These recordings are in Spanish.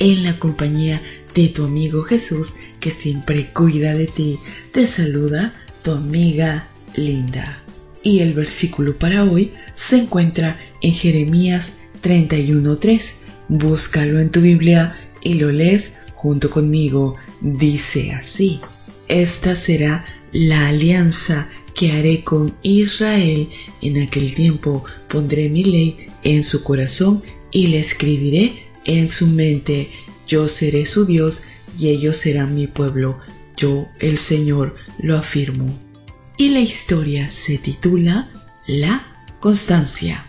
en la compañía de tu amigo Jesús que siempre cuida de ti. Te saluda tu amiga Linda. Y el versículo para hoy se encuentra en Jeremías 31.3. Búscalo en tu Biblia y lo lees junto conmigo. Dice así, esta será la alianza que haré con Israel. En aquel tiempo pondré mi ley en su corazón y le escribiré en su mente, yo seré su Dios y ellos serán mi pueblo, yo el Señor lo afirmo. Y la historia se titula La constancia.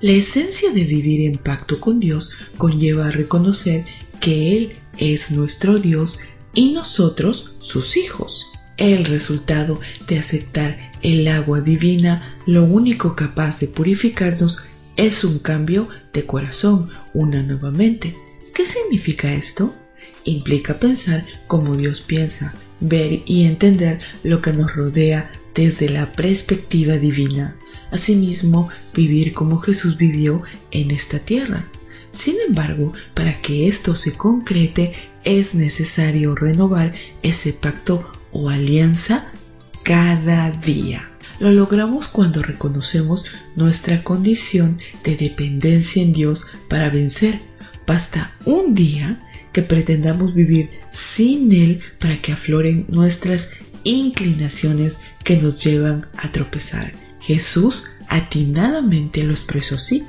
La esencia de vivir en pacto con Dios conlleva a reconocer que Él es nuestro Dios y nosotros sus hijos. El resultado de aceptar el agua divina, lo único capaz de purificarnos, es un cambio de corazón, una nueva mente. ¿Qué significa esto? Implica pensar como Dios piensa, ver y entender lo que nos rodea desde la perspectiva divina. Asimismo, vivir como Jesús vivió en esta tierra. Sin embargo, para que esto se concrete, es necesario renovar ese pacto o alianza cada día. Lo logramos cuando reconocemos nuestra condición de dependencia en Dios para vencer. Basta un día que pretendamos vivir sin Él para que afloren nuestras inclinaciones que nos llevan a tropezar. Jesús atinadamente lo expresó así.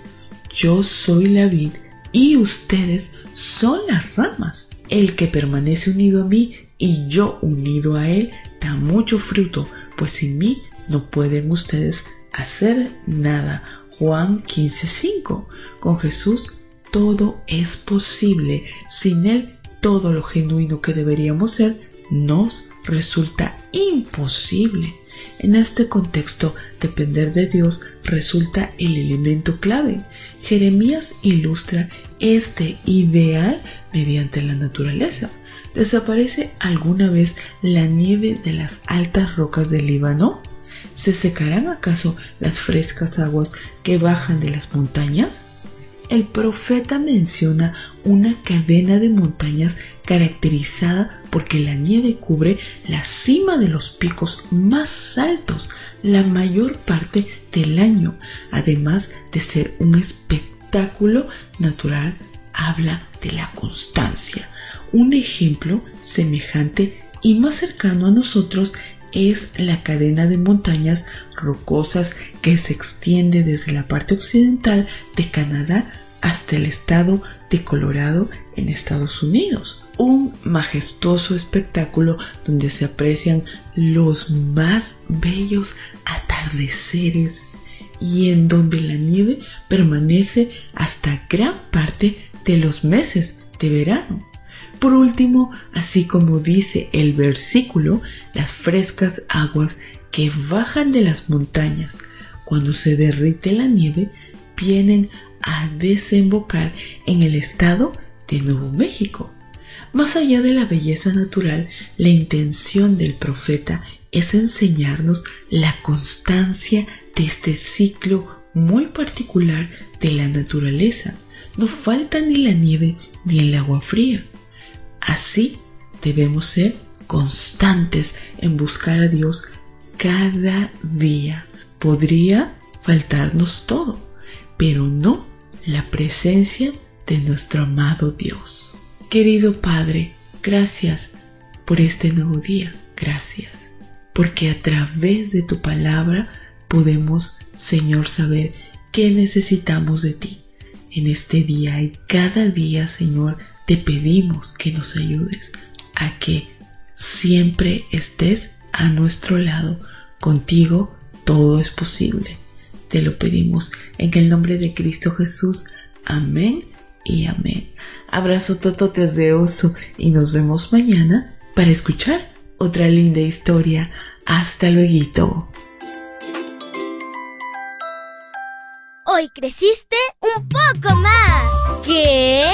Yo soy la vid y ustedes son las ramas. El que permanece unido a mí y yo unido a él da mucho fruto, pues sin mí no pueden ustedes hacer nada. Juan 15:5. Con Jesús todo es posible. Sin Él todo lo genuino que deberíamos ser nos resulta imposible. En este contexto, depender de Dios resulta el elemento clave. Jeremías ilustra este ideal mediante la naturaleza. ¿Desaparece alguna vez la nieve de las altas rocas del Líbano? ¿Se secarán acaso las frescas aguas que bajan de las montañas? El profeta menciona una cadena de montañas caracterizada porque la nieve cubre la cima de los picos más altos la mayor parte del año, además de ser un espectáculo natural, habla de la constancia. Un ejemplo semejante y más cercano a nosotros es la cadena de montañas rocosas que se extiende desde la parte occidental de Canadá hasta el estado de Colorado en Estados Unidos. Un majestuoso espectáculo donde se aprecian los más bellos atardeceres y en donde la nieve permanece hasta gran parte de los meses de verano. Por último, así como dice el versículo, las frescas aguas que bajan de las montañas cuando se derrite la nieve vienen a desembocar en el estado de Nuevo México. Más allá de la belleza natural, la intención del profeta es enseñarnos la constancia de este ciclo muy particular de la naturaleza. No falta ni la nieve ni el agua fría. Así debemos ser constantes en buscar a Dios cada día. Podría faltarnos todo, pero no la presencia de nuestro amado Dios. Querido Padre, gracias por este nuevo día. Gracias. Porque a través de tu palabra podemos, Señor, saber qué necesitamos de ti en este día y cada día, Señor, te pedimos que nos ayudes a que siempre estés a nuestro lado. Contigo todo es posible. Te lo pedimos en el nombre de Cristo Jesús. Amén y amén. Abrazo tototes de oso y nos vemos mañana para escuchar otra linda historia. Hasta luego. Hoy creciste un poco más. ¿Qué?